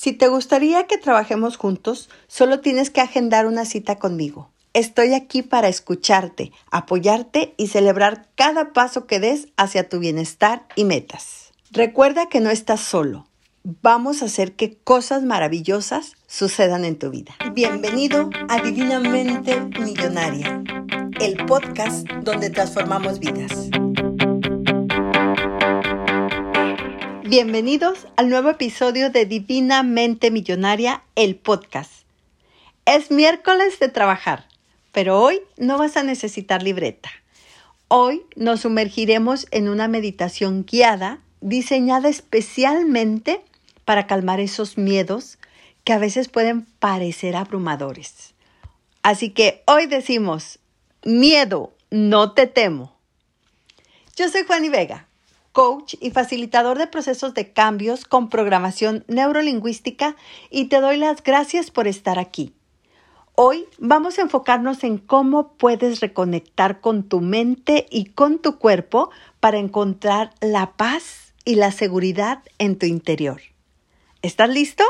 Si te gustaría que trabajemos juntos, solo tienes que agendar una cita conmigo. Estoy aquí para escucharte, apoyarte y celebrar cada paso que des hacia tu bienestar y metas. Recuerda que no estás solo. Vamos a hacer que cosas maravillosas sucedan en tu vida. Bienvenido a Divinamente Millonaria, el podcast donde transformamos vidas. Bienvenidos al nuevo episodio de Divinamente Millonaria, el podcast. Es miércoles de trabajar, pero hoy no vas a necesitar libreta. Hoy nos sumergiremos en una meditación guiada diseñada especialmente para calmar esos miedos que a veces pueden parecer abrumadores. Así que hoy decimos, miedo, no te temo. Yo soy Juani Vega coach y facilitador de procesos de cambios con programación neurolingüística y te doy las gracias por estar aquí. Hoy vamos a enfocarnos en cómo puedes reconectar con tu mente y con tu cuerpo para encontrar la paz y la seguridad en tu interior. ¿Estás listo?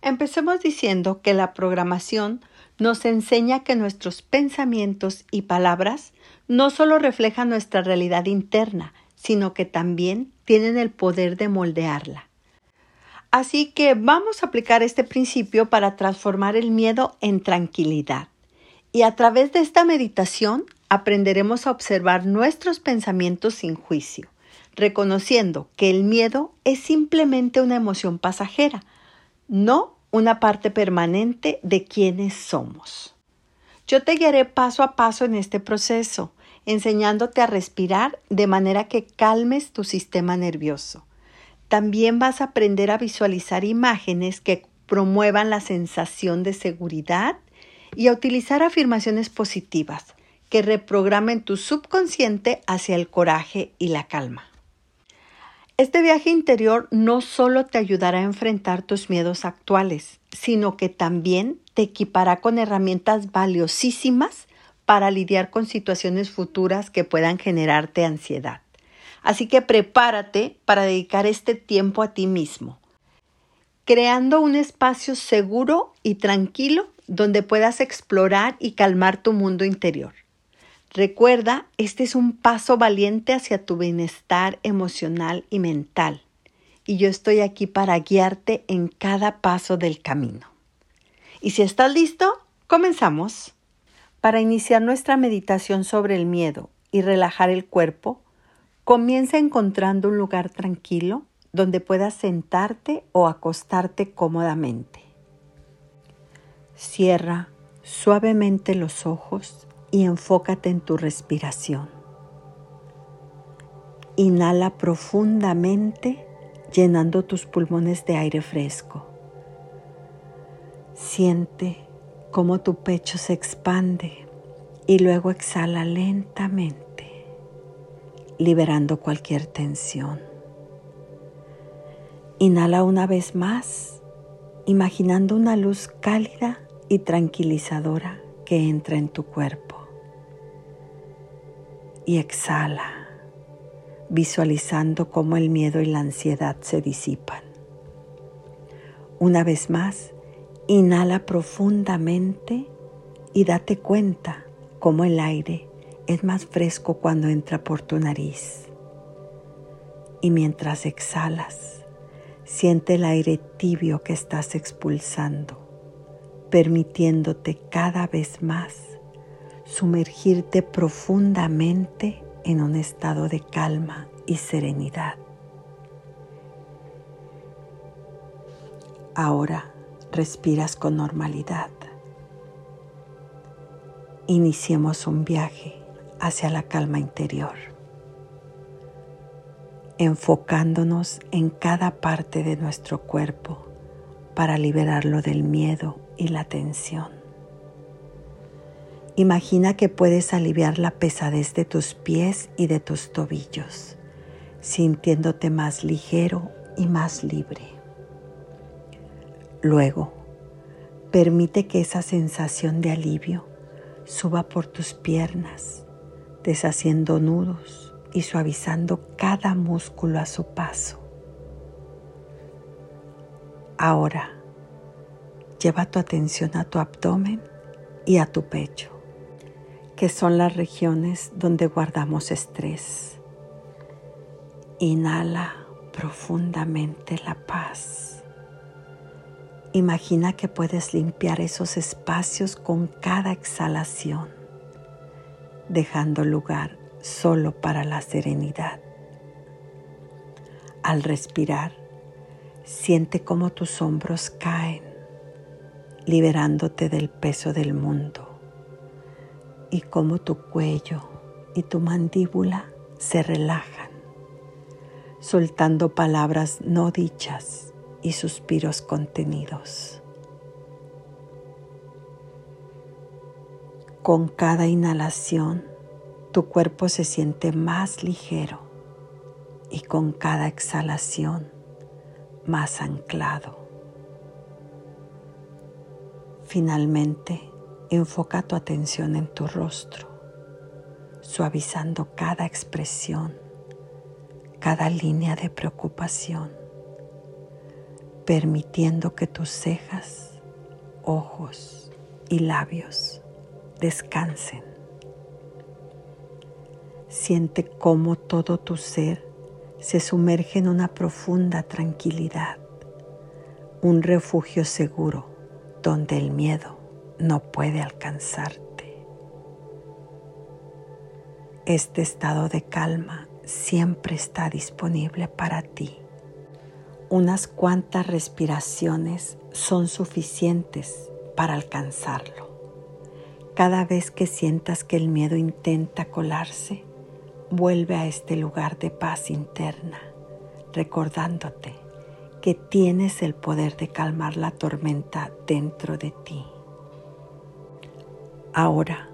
Empecemos diciendo que la programación nos enseña que nuestros pensamientos y palabras no solo reflejan nuestra realidad interna, sino que también tienen el poder de moldearla. Así que vamos a aplicar este principio para transformar el miedo en tranquilidad. Y a través de esta meditación aprenderemos a observar nuestros pensamientos sin juicio, reconociendo que el miedo es simplemente una emoción pasajera, no una parte permanente de quienes somos. Yo te guiaré paso a paso en este proceso enseñándote a respirar de manera que calmes tu sistema nervioso. También vas a aprender a visualizar imágenes que promuevan la sensación de seguridad y a utilizar afirmaciones positivas que reprogramen tu subconsciente hacia el coraje y la calma. Este viaje interior no solo te ayudará a enfrentar tus miedos actuales, sino que también te equipará con herramientas valiosísimas para lidiar con situaciones futuras que puedan generarte ansiedad. Así que prepárate para dedicar este tiempo a ti mismo, creando un espacio seguro y tranquilo donde puedas explorar y calmar tu mundo interior. Recuerda, este es un paso valiente hacia tu bienestar emocional y mental, y yo estoy aquí para guiarte en cada paso del camino. Y si estás listo, comenzamos. Para iniciar nuestra meditación sobre el miedo y relajar el cuerpo, comienza encontrando un lugar tranquilo donde puedas sentarte o acostarte cómodamente. Cierra suavemente los ojos y enfócate en tu respiración. Inhala profundamente llenando tus pulmones de aire fresco. Siente cómo tu pecho se expande y luego exhala lentamente, liberando cualquier tensión. Inhala una vez más, imaginando una luz cálida y tranquilizadora que entra en tu cuerpo. Y exhala, visualizando cómo el miedo y la ansiedad se disipan. Una vez más, Inhala profundamente y date cuenta cómo el aire es más fresco cuando entra por tu nariz. Y mientras exhalas, siente el aire tibio que estás expulsando, permitiéndote cada vez más sumergirte profundamente en un estado de calma y serenidad. Ahora respiras con normalidad. Iniciemos un viaje hacia la calma interior, enfocándonos en cada parte de nuestro cuerpo para liberarlo del miedo y la tensión. Imagina que puedes aliviar la pesadez de tus pies y de tus tobillos, sintiéndote más ligero y más libre. Luego, permite que esa sensación de alivio suba por tus piernas, deshaciendo nudos y suavizando cada músculo a su paso. Ahora, lleva tu atención a tu abdomen y a tu pecho, que son las regiones donde guardamos estrés. Inhala profundamente la paz. Imagina que puedes limpiar esos espacios con cada exhalación, dejando lugar solo para la serenidad. Al respirar, siente cómo tus hombros caen, liberándote del peso del mundo, y cómo tu cuello y tu mandíbula se relajan, soltando palabras no dichas y suspiros contenidos. Con cada inhalación, tu cuerpo se siente más ligero y con cada exhalación más anclado. Finalmente, enfoca tu atención en tu rostro, suavizando cada expresión, cada línea de preocupación, permitiendo que tus cejas, ojos y labios descansen. Siente cómo todo tu ser se sumerge en una profunda tranquilidad, un refugio seguro donde el miedo no puede alcanzarte. Este estado de calma siempre está disponible para ti. Unas cuantas respiraciones son suficientes para alcanzarlo. Cada vez que sientas que el miedo intenta colarse, Vuelve a este lugar de paz interna, recordándote que tienes el poder de calmar la tormenta dentro de ti. Ahora,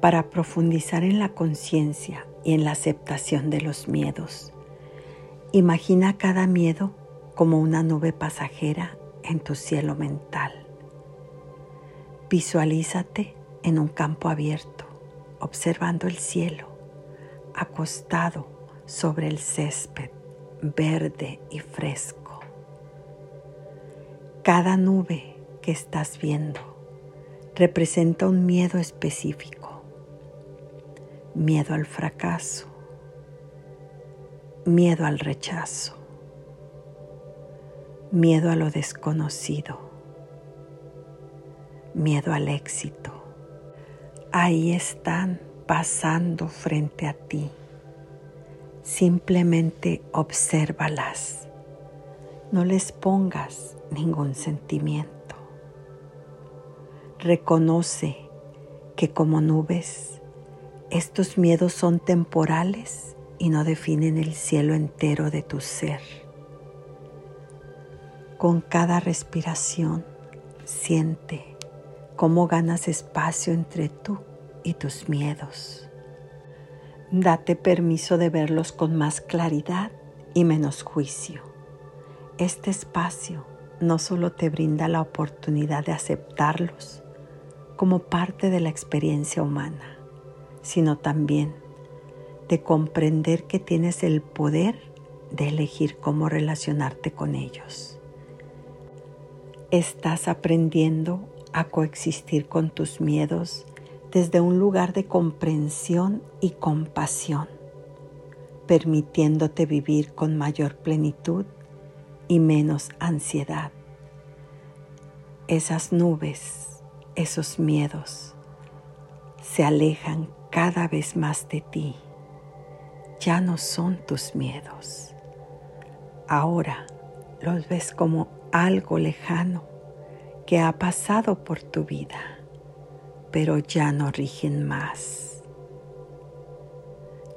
para profundizar en la conciencia y en la aceptación de los miedos, imagina cada miedo como una nube pasajera en tu cielo mental. Visualízate en un campo abierto, observando el cielo acostado sobre el césped verde y fresco. Cada nube que estás viendo representa un miedo específico. Miedo al fracaso, miedo al rechazo, miedo a lo desconocido, miedo al éxito. Ahí están pasando frente a ti. Simplemente obsérvalas. No les pongas ningún sentimiento. Reconoce que como nubes, estos miedos son temporales y no definen el cielo entero de tu ser. Con cada respiración, siente cómo ganas espacio entre tú y tus miedos. Date permiso de verlos con más claridad y menos juicio. Este espacio no solo te brinda la oportunidad de aceptarlos como parte de la experiencia humana, sino también de comprender que tienes el poder de elegir cómo relacionarte con ellos. Estás aprendiendo a coexistir con tus miedos desde un lugar de comprensión y compasión, permitiéndote vivir con mayor plenitud y menos ansiedad. Esas nubes, esos miedos, se alejan cada vez más de ti. Ya no son tus miedos. Ahora los ves como algo lejano que ha pasado por tu vida pero ya no rigen más.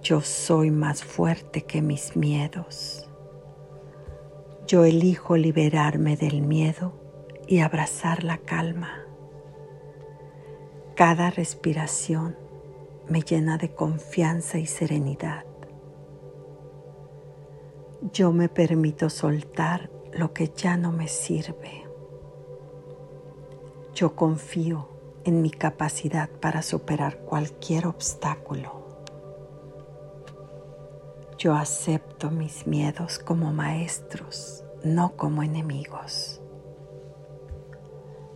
Yo soy más fuerte que mis miedos. Yo elijo liberarme del miedo y abrazar la calma. Cada respiración me llena de confianza y serenidad. Yo me permito soltar lo que ya no me sirve. Yo confío en mi capacidad para superar cualquier obstáculo. Yo acepto mis miedos como maestros, no como enemigos.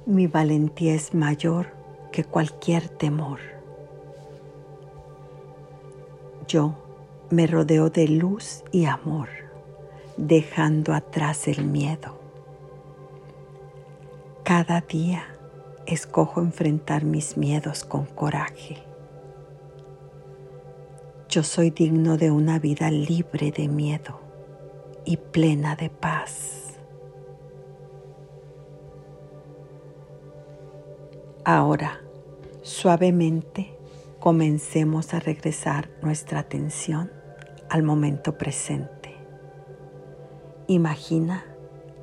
Mi valentía es mayor que cualquier temor. Yo me rodeo de luz y amor, dejando atrás el miedo. Cada día escojo enfrentar mis miedos con coraje. Yo soy digno de una vida libre de miedo y plena de paz. Ahora, suavemente, comencemos a regresar nuestra atención al momento presente. Imagina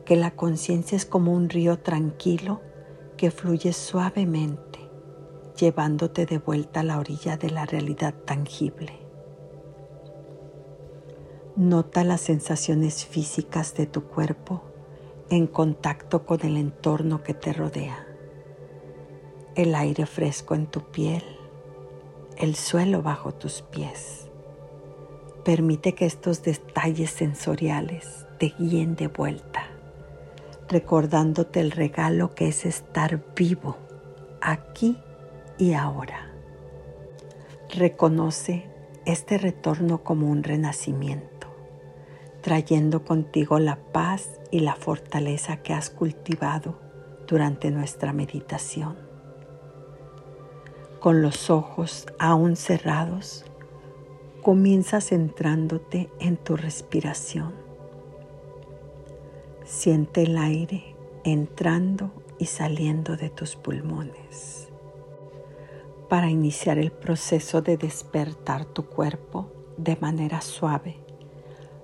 que la conciencia es como un río tranquilo que fluye suavemente, llevándote de vuelta a la orilla de la realidad tangible. Nota las sensaciones físicas de tu cuerpo en contacto con el entorno que te rodea. El aire fresco en tu piel, el suelo bajo tus pies. Permite que estos detalles sensoriales te guíen de vuelta, recordándote el regalo que es estar vivo aquí y ahora. Reconoce este retorno como un renacimiento trayendo contigo la paz y la fortaleza que has cultivado durante nuestra meditación. Con los ojos aún cerrados, comienza centrándote en tu respiración. Siente el aire entrando y saliendo de tus pulmones. Para iniciar el proceso de despertar tu cuerpo de manera suave,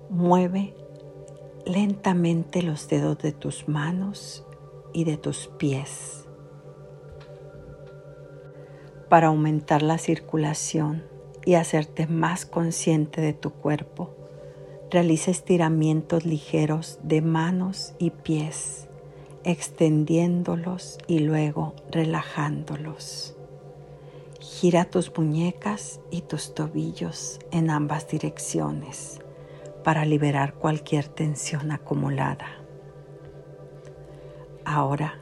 Mueve lentamente los dedos de tus manos y de tus pies. Para aumentar la circulación y hacerte más consciente de tu cuerpo, realiza estiramientos ligeros de manos y pies, extendiéndolos y luego relajándolos. Gira tus muñecas y tus tobillos en ambas direcciones para liberar cualquier tensión acumulada. Ahora,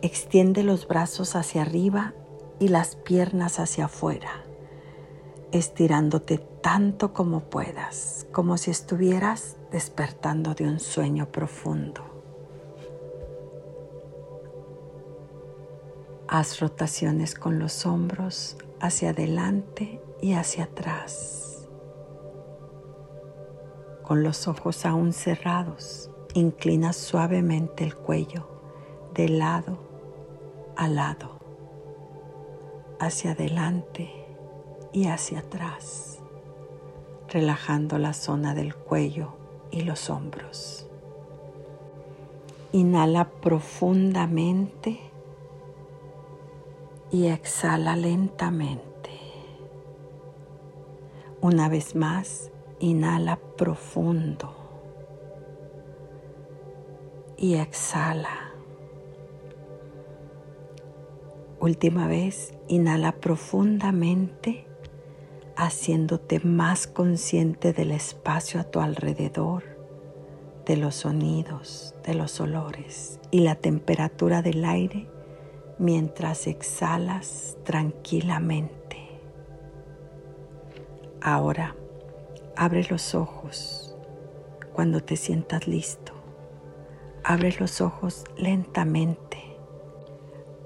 extiende los brazos hacia arriba y las piernas hacia afuera, estirándote tanto como puedas, como si estuvieras despertando de un sueño profundo. Haz rotaciones con los hombros hacia adelante y hacia atrás con los ojos aún cerrados, inclina suavemente el cuello de lado a lado, hacia adelante y hacia atrás, relajando la zona del cuello y los hombros. Inhala profundamente y exhala lentamente. Una vez más, Inhala profundo y exhala. Última vez, inhala profundamente, haciéndote más consciente del espacio a tu alrededor, de los sonidos, de los olores y la temperatura del aire mientras exhalas tranquilamente. Ahora, Abre los ojos cuando te sientas listo. Abre los ojos lentamente,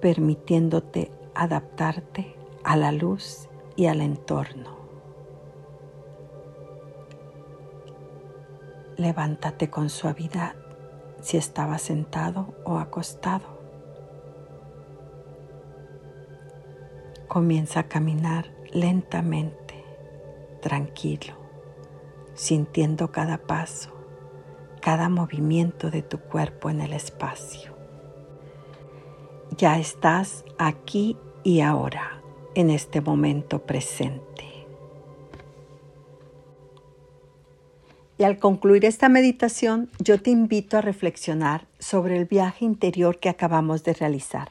permitiéndote adaptarte a la luz y al entorno. Levántate con suavidad si estabas sentado o acostado. Comienza a caminar lentamente, tranquilo sintiendo cada paso, cada movimiento de tu cuerpo en el espacio. Ya estás aquí y ahora, en este momento presente. Y al concluir esta meditación, yo te invito a reflexionar sobre el viaje interior que acabamos de realizar.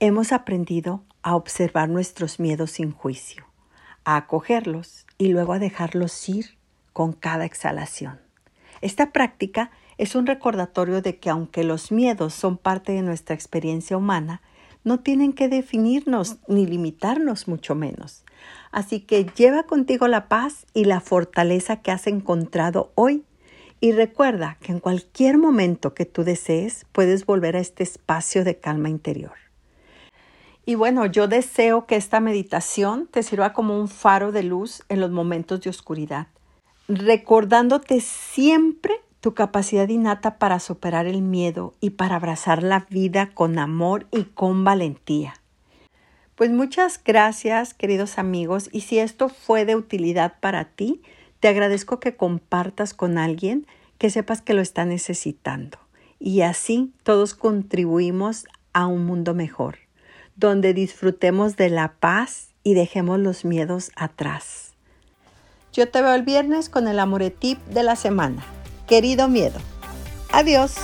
Hemos aprendido a observar nuestros miedos sin juicio, a acogerlos y luego a dejarlos ir con cada exhalación. Esta práctica Es un recordatorio de que aunque los miedos son parte de nuestra experiencia humana, no tienen que definirnos ni limitarnos mucho menos. Así que lleva contigo la paz y la fortaleza que has encontrado hoy y recuerda que en cualquier momento que tú desees puedes volver a este espacio de calma interior. Y bueno, yo deseo que esta meditación te sirva como un faro de luz en los momentos de oscuridad, recordándote siempre tu capacidad innata para superar el miedo y para abrazar la vida con amor y con valentía. Pues muchas gracias, queridos amigos, y si esto fue de utilidad para ti, te agradezco que compartas con alguien que sepas que lo está necesitando. Y así todos contribuimos a un mundo mejor, donde disfrutemos de la paz y dejemos los miedos atrás. Yo te veo el viernes con el amoretip de la semana. Querido miedo. Adiós.